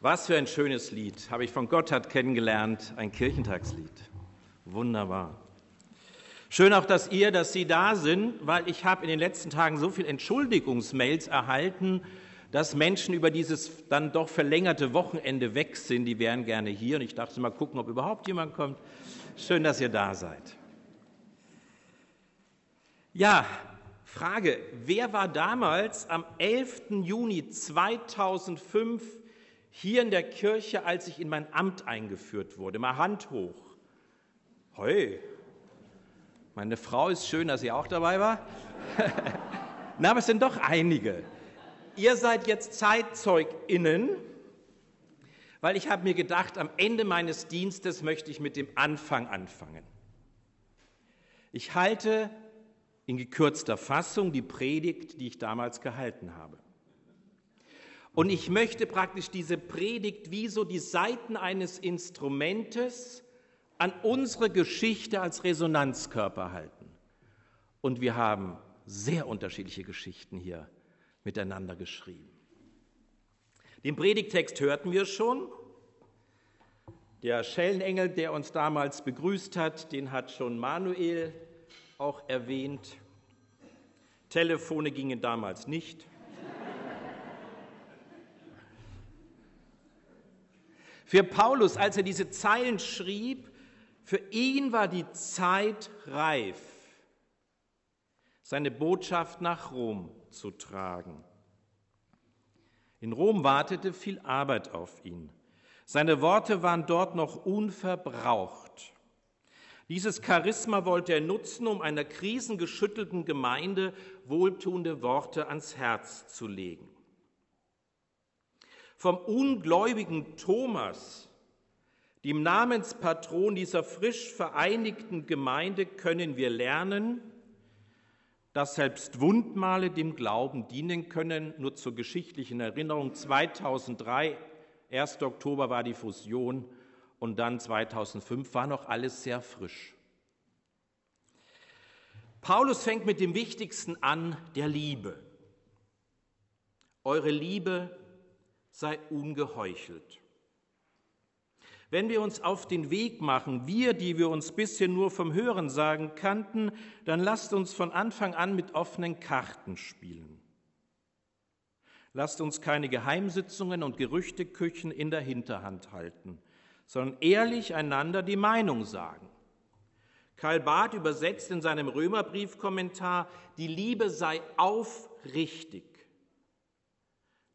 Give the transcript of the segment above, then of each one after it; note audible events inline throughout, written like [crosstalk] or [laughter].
Was für ein schönes Lied, habe ich von Gotthard kennengelernt, ein Kirchentagslied. Wunderbar. Schön auch, dass ihr, dass Sie da sind, weil ich habe in den letzten Tagen so viele Entschuldigungsmails erhalten, dass Menschen über dieses dann doch verlängerte Wochenende weg sind. Die wären gerne hier und ich dachte mal gucken, ob überhaupt jemand kommt. Schön, dass ihr da seid. Ja, Frage, wer war damals am 11. Juni 2005 hier in der Kirche, als ich in mein Amt eingeführt wurde. Mal Hand hoch. Heu, meine Frau ist schön, dass sie auch dabei war. [laughs] Na, aber es sind doch einige. Ihr seid jetzt ZeitzeugInnen, weil ich habe mir gedacht, am Ende meines Dienstes möchte ich mit dem Anfang anfangen. Ich halte in gekürzter Fassung die Predigt, die ich damals gehalten habe. Und ich möchte praktisch diese Predigt wie so die Seiten eines Instrumentes an unsere Geschichte als Resonanzkörper halten. Und wir haben sehr unterschiedliche Geschichten hier miteinander geschrieben. Den Predigtext hörten wir schon. Der Schellenengel, der uns damals begrüßt hat, den hat schon Manuel auch erwähnt. Telefone gingen damals nicht. Für Paulus, als er diese Zeilen schrieb, für ihn war die Zeit reif, seine Botschaft nach Rom zu tragen. In Rom wartete viel Arbeit auf ihn. Seine Worte waren dort noch unverbraucht. Dieses Charisma wollte er nutzen, um einer krisengeschüttelten Gemeinde wohltuende Worte ans Herz zu legen. Vom ungläubigen Thomas, dem Namenspatron dieser frisch vereinigten Gemeinde, können wir lernen, dass selbst Wundmale dem Glauben dienen können. Nur zur geschichtlichen Erinnerung, 2003, 1. Oktober war die Fusion und dann 2005 war noch alles sehr frisch. Paulus fängt mit dem Wichtigsten an, der Liebe. Eure Liebe sei ungeheuchelt. Wenn wir uns auf den Weg machen, wir, die wir uns bisher nur vom Hören sagen kannten, dann lasst uns von Anfang an mit offenen Karten spielen. Lasst uns keine Geheimsitzungen und Gerüchteküchen in der Hinterhand halten, sondern ehrlich einander die Meinung sagen. Karl Barth übersetzt in seinem Römerbriefkommentar, die Liebe sei aufrichtig.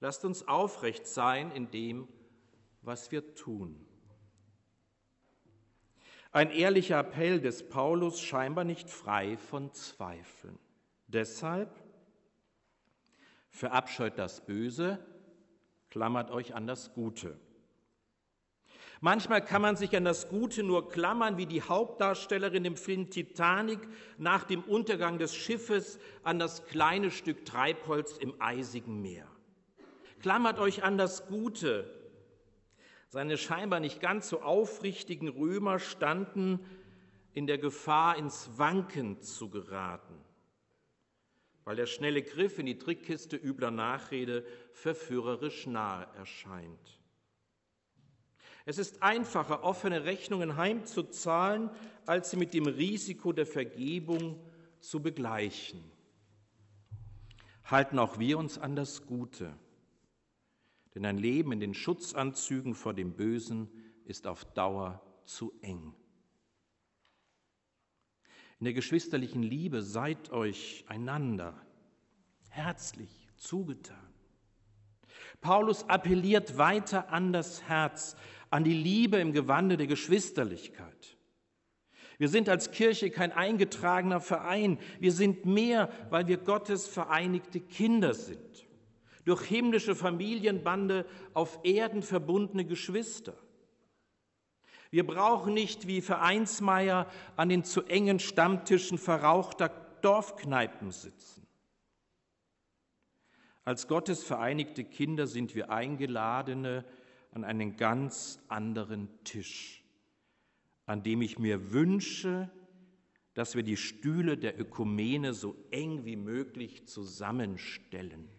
Lasst uns aufrecht sein in dem, was wir tun. Ein ehrlicher Appell des Paulus, scheinbar nicht frei von Zweifeln. Deshalb verabscheut das Böse, klammert euch an das Gute. Manchmal kann man sich an das Gute nur klammern, wie die Hauptdarstellerin im Film Titanic nach dem Untergang des Schiffes an das kleine Stück Treibholz im eisigen Meer. Klammert euch an das Gute. Seine scheinbar nicht ganz so aufrichtigen Römer standen in der Gefahr, ins Wanken zu geraten, weil der schnelle Griff in die Trickkiste übler Nachrede verführerisch nahe erscheint. Es ist einfacher, offene Rechnungen heimzuzahlen, als sie mit dem Risiko der Vergebung zu begleichen. Halten auch wir uns an das Gute. Denn ein Leben in den Schutzanzügen vor dem Bösen ist auf Dauer zu eng. In der geschwisterlichen Liebe seid euch einander herzlich zugetan. Paulus appelliert weiter an das Herz, an die Liebe im Gewande der Geschwisterlichkeit. Wir sind als Kirche kein eingetragener Verein, wir sind mehr, weil wir Gottes vereinigte Kinder sind durch himmlische Familienbande auf Erden verbundene Geschwister. Wir brauchen nicht wie Vereinsmeier an den zu engen Stammtischen verrauchter Dorfkneipen sitzen. Als Gottes vereinigte Kinder sind wir Eingeladene an einen ganz anderen Tisch, an dem ich mir wünsche, dass wir die Stühle der Ökumene so eng wie möglich zusammenstellen.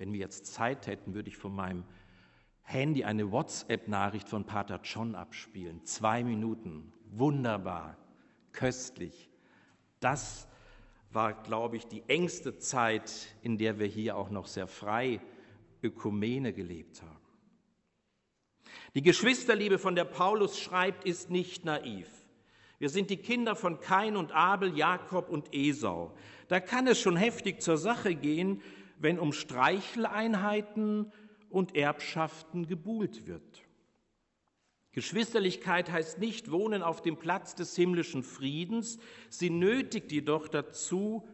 Wenn wir jetzt Zeit hätten, würde ich von meinem Handy eine WhatsApp-Nachricht von Pater John abspielen. Zwei Minuten. Wunderbar. Köstlich. Das war, glaube ich, die engste Zeit, in der wir hier auch noch sehr frei Ökumene gelebt haben. Die Geschwisterliebe, von der Paulus schreibt, ist nicht naiv. Wir sind die Kinder von Kain und Abel, Jakob und Esau. Da kann es schon heftig zur Sache gehen, wenn um Streicheleinheiten und Erbschaften gebuhlt wird. Geschwisterlichkeit heißt nicht wohnen auf dem Platz des himmlischen Friedens, sie nötigt jedoch dazu,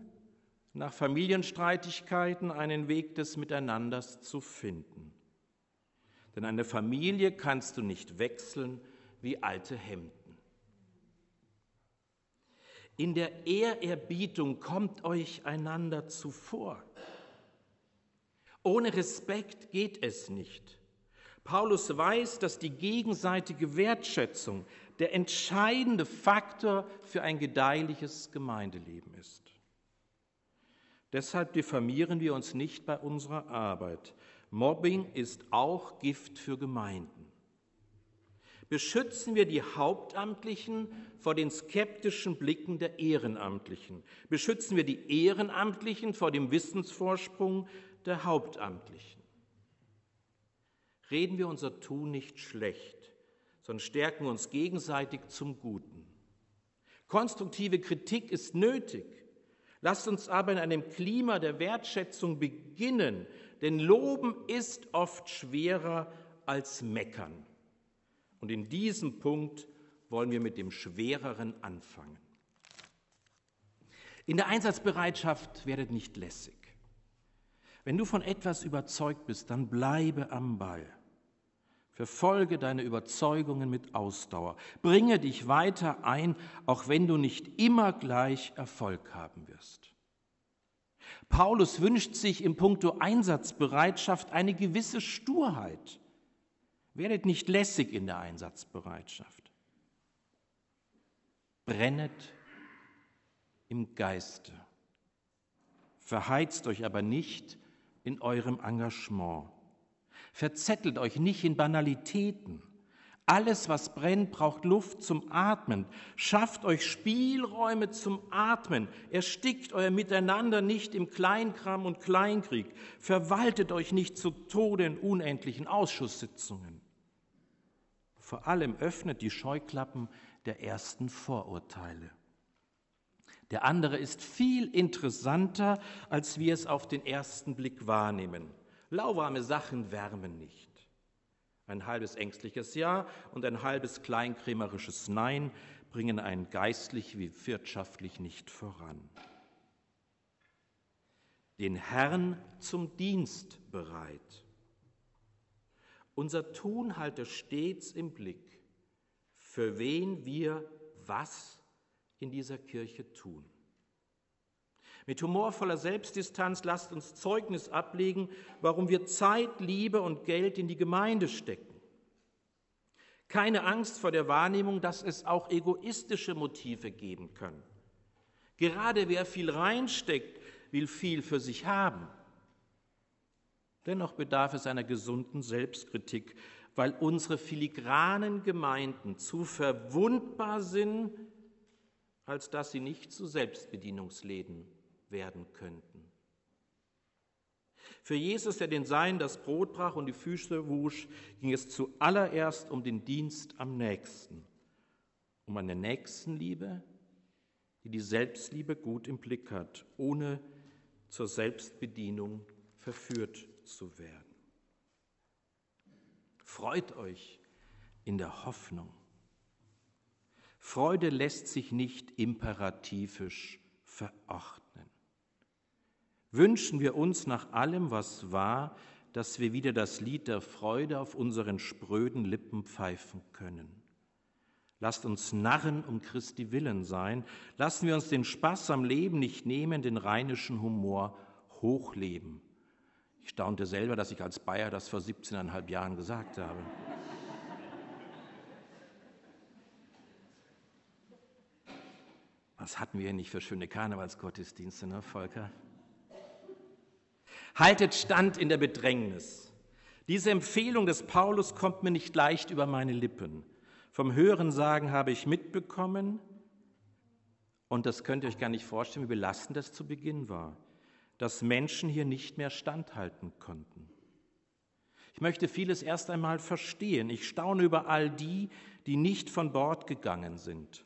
nach Familienstreitigkeiten einen Weg des Miteinanders zu finden. Denn eine Familie kannst du nicht wechseln wie alte Hemden. In der Ehrerbietung kommt euch einander zuvor. Ohne Respekt geht es nicht. Paulus weiß, dass die gegenseitige Wertschätzung der entscheidende Faktor für ein gedeihliches Gemeindeleben ist. Deshalb diffamieren wir uns nicht bei unserer Arbeit. Mobbing ist auch Gift für Gemeinden. Beschützen wir die Hauptamtlichen vor den skeptischen Blicken der Ehrenamtlichen. Beschützen wir die Ehrenamtlichen vor dem Wissensvorsprung der Hauptamtlichen. Reden wir unser Tun nicht schlecht, sondern stärken uns gegenseitig zum Guten. Konstruktive Kritik ist nötig. Lasst uns aber in einem Klima der Wertschätzung beginnen, denn Loben ist oft schwerer als Meckern. Und in diesem Punkt wollen wir mit dem Schwereren anfangen. In der Einsatzbereitschaft werdet nicht lässig. Wenn du von etwas überzeugt bist, dann bleibe am Ball. Verfolge deine Überzeugungen mit Ausdauer. Bringe dich weiter ein, auch wenn du nicht immer gleich Erfolg haben wirst. Paulus wünscht sich im Punkto Einsatzbereitschaft eine gewisse Sturheit. Werdet nicht lässig in der Einsatzbereitschaft. Brennet im Geiste. Verheizt euch aber nicht in eurem Engagement. Verzettelt euch nicht in Banalitäten. Alles, was brennt, braucht Luft zum Atmen. Schafft euch Spielräume zum Atmen. Erstickt euer Miteinander nicht im Kleinkram und Kleinkrieg. Verwaltet euch nicht zu Tode in unendlichen Ausschusssitzungen. Vor allem öffnet die Scheuklappen der ersten Vorurteile. Der andere ist viel interessanter, als wir es auf den ersten Blick wahrnehmen. Lauwarme Sachen wärmen nicht. Ein halbes ängstliches Ja und ein halbes kleinkrämerisches Nein bringen einen geistlich wie wirtschaftlich nicht voran. Den Herrn zum Dienst bereit. Unser Tun halte stets im Blick, für wen wir was in dieser Kirche tun. Mit humorvoller Selbstdistanz lasst uns Zeugnis ablegen, warum wir Zeit, Liebe und Geld in die Gemeinde stecken. Keine Angst vor der Wahrnehmung, dass es auch egoistische Motive geben kann. Gerade wer viel reinsteckt, will viel für sich haben. Dennoch bedarf es einer gesunden Selbstkritik, weil unsere filigranen Gemeinden zu verwundbar sind, als dass sie nicht zu Selbstbedienungsläden werden könnten. Für Jesus, der den Seinen das Brot brach und die Füße wusch, ging es zuallererst um den Dienst am Nächsten, um eine Nächstenliebe, die die Selbstliebe gut im Blick hat, ohne zur Selbstbedienung verführt zu werden. Freut euch in der Hoffnung. Freude lässt sich nicht imperativisch verordnen. Wünschen wir uns nach allem, was war, dass wir wieder das Lied der Freude auf unseren spröden Lippen pfeifen können. Lasst uns Narren um Christi willen sein. Lassen wir uns den Spaß am Leben nicht nehmen, den rheinischen Humor hochleben. Ich staunte selber, dass ich als Bayer das vor 17,5 Jahren gesagt habe. Was hatten wir nicht für schöne Karnevalsgottesdienste, ne, Volker? Haltet stand in der Bedrängnis. Diese Empfehlung des Paulus kommt mir nicht leicht über meine Lippen. Vom Hörensagen habe ich mitbekommen, und das könnt ihr euch gar nicht vorstellen, wie belastend das zu Beginn war, dass Menschen hier nicht mehr standhalten konnten. Ich möchte vieles erst einmal verstehen. Ich staune über all die, die nicht von Bord gegangen sind.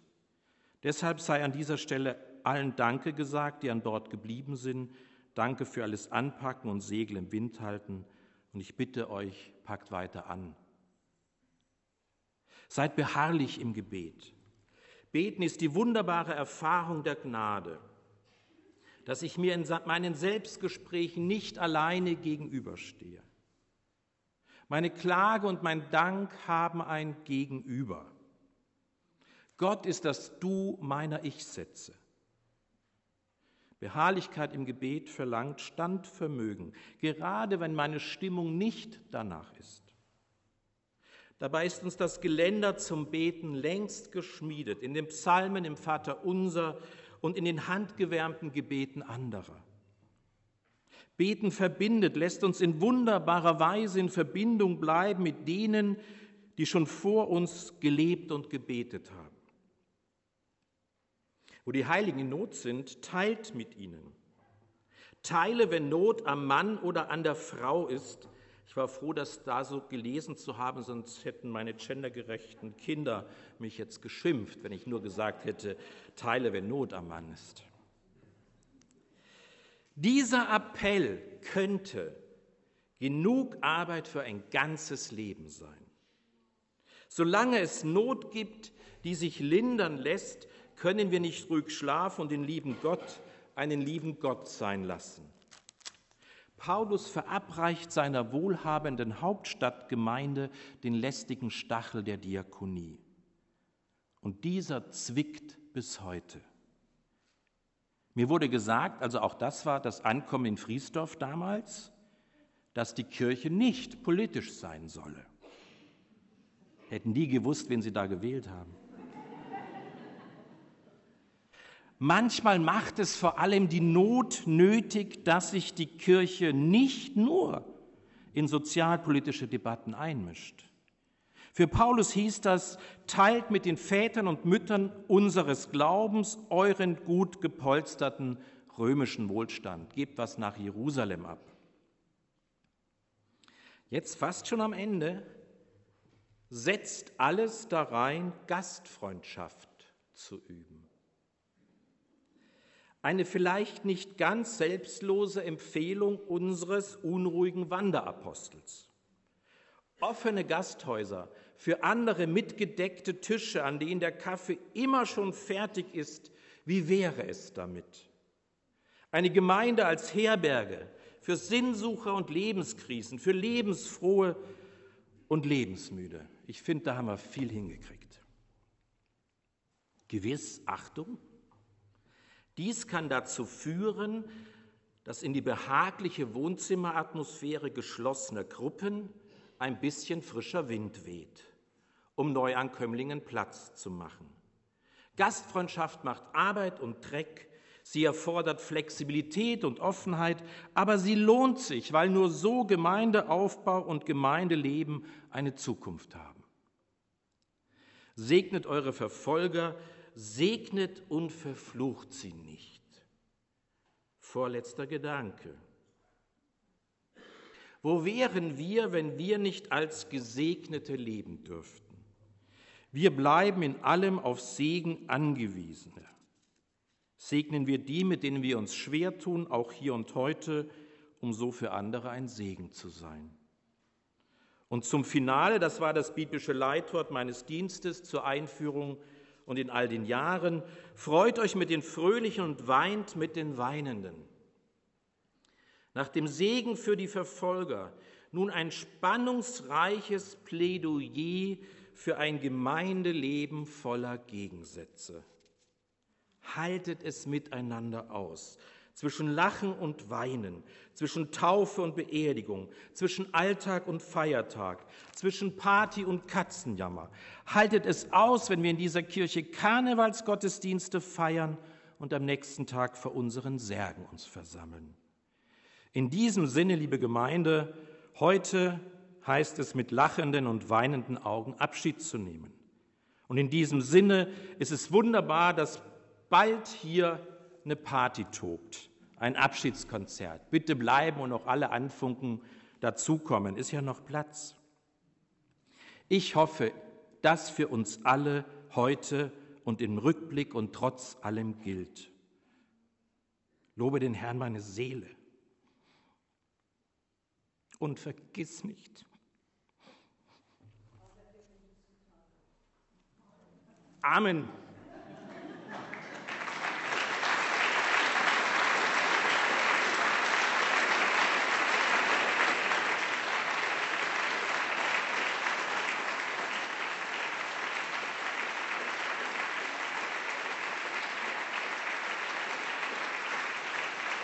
Deshalb sei an dieser Stelle allen Danke gesagt, die an Bord geblieben sind. Danke für alles Anpacken und Segel im Wind halten. Und ich bitte euch, packt weiter an. Seid beharrlich im Gebet. Beten ist die wunderbare Erfahrung der Gnade, dass ich mir in meinen Selbstgesprächen nicht alleine gegenüberstehe. Meine Klage und mein Dank haben ein Gegenüber. Gott ist das Du meiner Ich-Sätze. Beharrlichkeit im Gebet verlangt Standvermögen, gerade wenn meine Stimmung nicht danach ist. Dabei ist uns das Geländer zum Beten längst geschmiedet, in den Psalmen, im Vater unser und in den handgewärmten Gebeten anderer. Beten verbindet, lässt uns in wunderbarer Weise in Verbindung bleiben mit denen, die schon vor uns gelebt und gebetet haben. Wo die Heiligen in Not sind, teilt mit ihnen. Teile, wenn Not am Mann oder an der Frau ist. Ich war froh, das da so gelesen zu haben, sonst hätten meine gendergerechten Kinder mich jetzt geschimpft, wenn ich nur gesagt hätte, teile, wenn Not am Mann ist. Dieser Appell könnte genug Arbeit für ein ganzes Leben sein. Solange es Not gibt, die sich lindern lässt, können wir nicht ruhig schlafen und den lieben Gott einen lieben Gott sein lassen. Paulus verabreicht seiner wohlhabenden Hauptstadtgemeinde den lästigen Stachel der Diakonie. Und dieser zwickt bis heute. Mir wurde gesagt, also auch das war das Ankommen in Friesdorf damals, dass die Kirche nicht politisch sein solle. Hätten die gewusst, wen sie da gewählt haben. Manchmal macht es vor allem die Not nötig, dass sich die Kirche nicht nur in sozialpolitische Debatten einmischt. Für Paulus hieß das, teilt mit den Vätern und Müttern unseres Glaubens euren gut gepolsterten römischen Wohlstand. Gebt was nach Jerusalem ab. Jetzt fast schon am Ende, setzt alles da rein, Gastfreundschaft zu üben. Eine vielleicht nicht ganz selbstlose Empfehlung unseres unruhigen Wanderapostels. Offene Gasthäuser, für andere mitgedeckte Tische, an denen der Kaffee immer schon fertig ist, wie wäre es damit? Eine Gemeinde als Herberge für Sinnsucher und Lebenskrisen, für Lebensfrohe und Lebensmüde. Ich finde, da haben wir viel hingekriegt. Gewiss, Achtung, dies kann dazu führen, dass in die behagliche Wohnzimmeratmosphäre geschlossener Gruppen ein bisschen frischer Wind weht, um Neuankömmlingen Platz zu machen. Gastfreundschaft macht Arbeit und Dreck, sie erfordert Flexibilität und Offenheit, aber sie lohnt sich, weil nur so Gemeindeaufbau und Gemeindeleben eine Zukunft haben. Segnet eure Verfolger, segnet und verflucht sie nicht. Vorletzter Gedanke. Wo wären wir, wenn wir nicht als Gesegnete leben dürften? Wir bleiben in allem auf Segen angewiesen. Segnen wir die, mit denen wir uns schwer tun, auch hier und heute, um so für andere ein Segen zu sein. Und zum Finale, das war das biblische Leitwort meines Dienstes zur Einführung und in all den Jahren. Freut euch mit den Fröhlichen und weint mit den Weinenden. Nach dem Segen für die Verfolger nun ein spannungsreiches Plädoyer für ein Gemeindeleben voller Gegensätze. Haltet es miteinander aus zwischen Lachen und Weinen, zwischen Taufe und Beerdigung, zwischen Alltag und Feiertag, zwischen Party und Katzenjammer. Haltet es aus, wenn wir in dieser Kirche Karnevalsgottesdienste feiern und am nächsten Tag vor unseren Särgen uns versammeln. In diesem Sinne, liebe Gemeinde, heute heißt es, mit lachenden und weinenden Augen Abschied zu nehmen. Und in diesem Sinne ist es wunderbar, dass bald hier eine Party tobt, ein Abschiedskonzert. Bitte bleiben und auch alle Anfunken dazukommen. Ist ja noch Platz. Ich hoffe, dass für uns alle heute und im Rückblick und trotz allem gilt. Lobe den Herrn meine Seele. Und vergiss nicht. Amen.